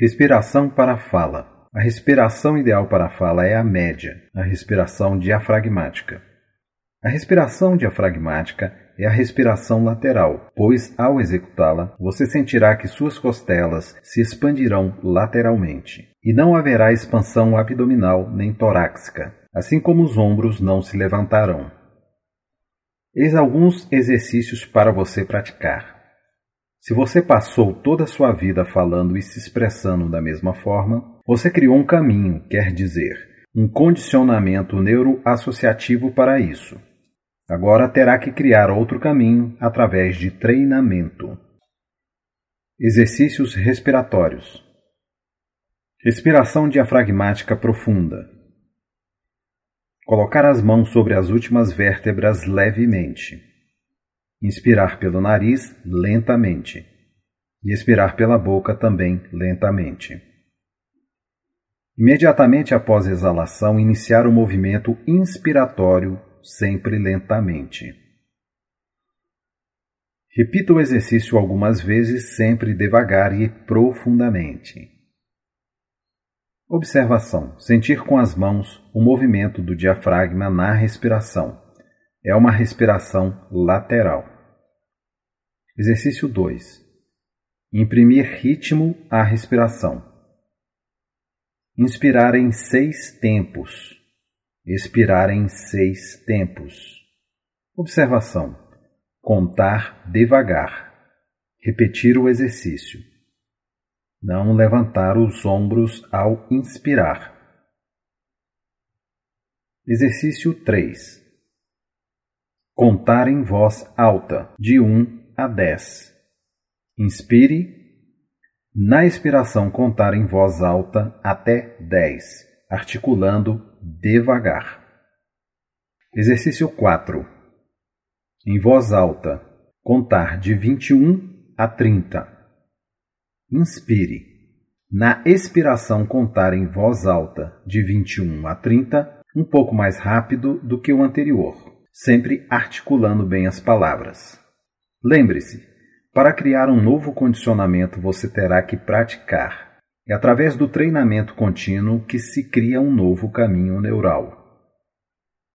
Respiração para a fala. A respiração ideal para a fala é a média, a respiração diafragmática. A respiração diafragmática é a respiração lateral, pois ao executá-la, você sentirá que suas costelas se expandirão lateralmente e não haverá expansão abdominal nem torácica, assim como os ombros não se levantarão. Eis alguns exercícios para você praticar. Se você passou toda a sua vida falando e se expressando da mesma forma, você criou um caminho, quer dizer, um condicionamento neuroassociativo para isso. Agora terá que criar outro caminho através de treinamento. Exercícios respiratórios. Respiração diafragmática profunda. Colocar as mãos sobre as últimas vértebras levemente. Inspirar pelo nariz lentamente e expirar pela boca também lentamente. Imediatamente após a exalação, iniciar o movimento inspiratório, sempre lentamente. Repita o exercício algumas vezes, sempre devagar e profundamente. Observação: sentir com as mãos o movimento do diafragma na respiração. É uma respiração lateral. Exercício 2. Imprimir ritmo à respiração. Inspirar em seis tempos. Expirar em seis tempos. Observação: contar devagar. Repetir o exercício. Não levantar os ombros ao inspirar. Exercício 3. Contar em voz alta, de 1 a 10. Inspire. Na expiração, contar em voz alta até 10, articulando devagar. Exercício 4. Em voz alta, contar de 21 a 30. Inspire. Na expiração, contar em voz alta de 21 a 30, um pouco mais rápido do que o anterior, sempre articulando bem as palavras. Lembre-se, para criar um novo condicionamento, você terá que praticar. É através do treinamento contínuo que se cria um novo caminho neural.